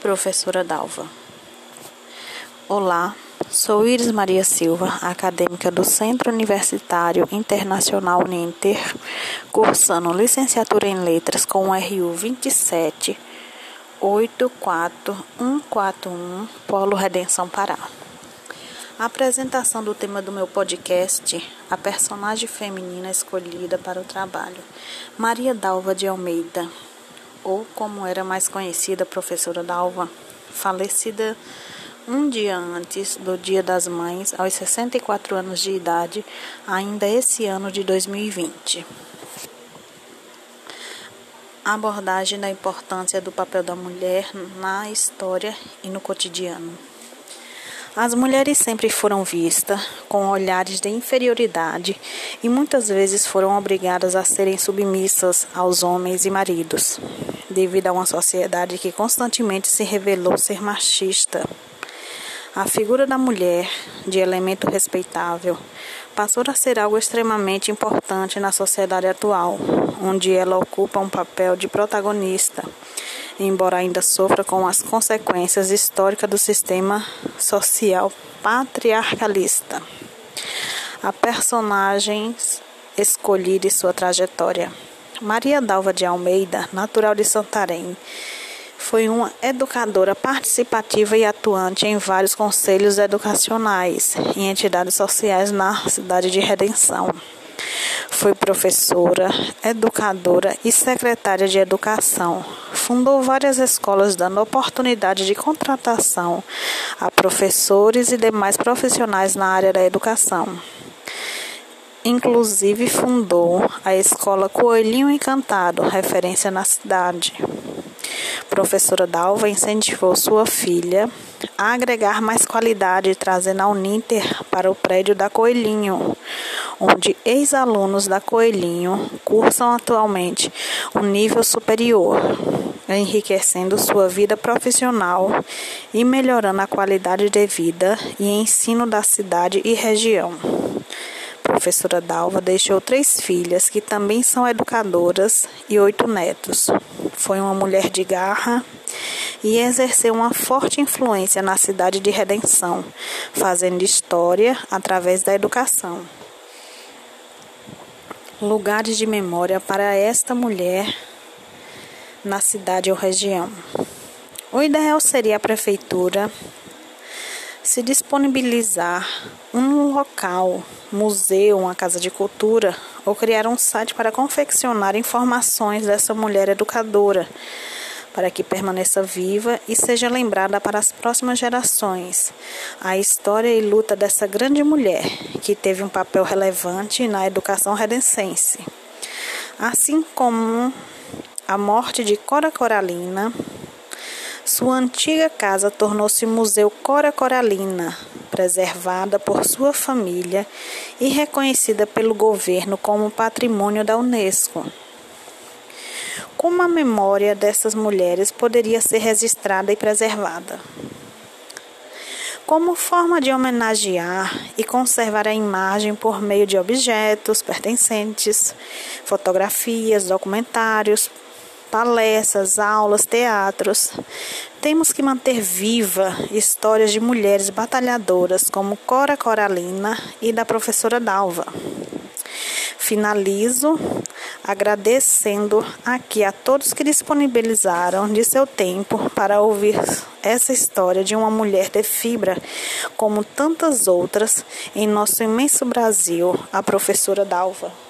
Professora Dalva. Olá, sou Iris Maria Silva, acadêmica do Centro Universitário Internacional Uninter, cursando licenciatura em Letras com o RU 27 84141, Polo Redenção Pará. A apresentação do tema do meu podcast, a personagem feminina escolhida para o trabalho, Maria Dalva de Almeida ou como era mais conhecida, professora Dalva, falecida um dia antes do Dia das Mães, aos 64 anos de idade, ainda esse ano de 2020. A abordagem da importância do papel da mulher na história e no cotidiano. As mulheres sempre foram vistas com olhares de inferioridade e muitas vezes foram obrigadas a serem submissas aos homens e maridos, devido a uma sociedade que constantemente se revelou ser machista. A figura da mulher, de elemento respeitável, passou a ser algo extremamente importante na sociedade atual, onde ela ocupa um papel de protagonista embora ainda sofra com as consequências históricas do sistema social patriarcalista. A personagens escolhida e sua trajetória. Maria Dalva de Almeida, natural de Santarém, foi uma educadora participativa e atuante em vários conselhos educacionais e entidades sociais na cidade de Redenção. Foi professora, educadora e secretária de educação. Fundou várias escolas, dando oportunidade de contratação a professores e demais profissionais na área da educação. Inclusive fundou a escola Coelhinho Encantado, referência na cidade. Professora Dalva incentivou sua filha a agregar mais qualidade, trazendo a Uninter para o prédio da Coelhinho, onde ex-alunos da Coelhinho cursam atualmente o um nível superior, enriquecendo sua vida profissional e melhorando a qualidade de vida e ensino da cidade e região. Professora Dalva deixou três filhas que também são educadoras e oito netos. Foi uma mulher de garra e exerceu uma forte influência na cidade de Redenção, fazendo história através da educação lugares de memória para esta mulher na cidade ou região. O ideal seria a prefeitura se disponibilizar um local, museu, uma casa de cultura ou criar um site para confeccionar informações dessa mulher educadora para que permaneça viva e seja lembrada para as próximas gerações. A história e luta dessa grande mulher, que teve um papel relevante na educação redencense. Assim como a morte de Cora Coralina, sua antiga casa tornou-se Museu Cora Coralina, preservada por sua família e reconhecida pelo governo como patrimônio da Unesco. Como a memória dessas mulheres poderia ser registrada e preservada? Como forma de homenagear e conservar a imagem por meio de objetos pertencentes, fotografias, documentários, palestras, aulas, teatros. Temos que manter viva histórias de mulheres batalhadoras como Cora Coralina e da professora Dalva. Finalizo agradecendo aqui a todos que disponibilizaram de seu tempo para ouvir essa história de uma mulher de fibra, como tantas outras em nosso imenso Brasil, a professora Dalva.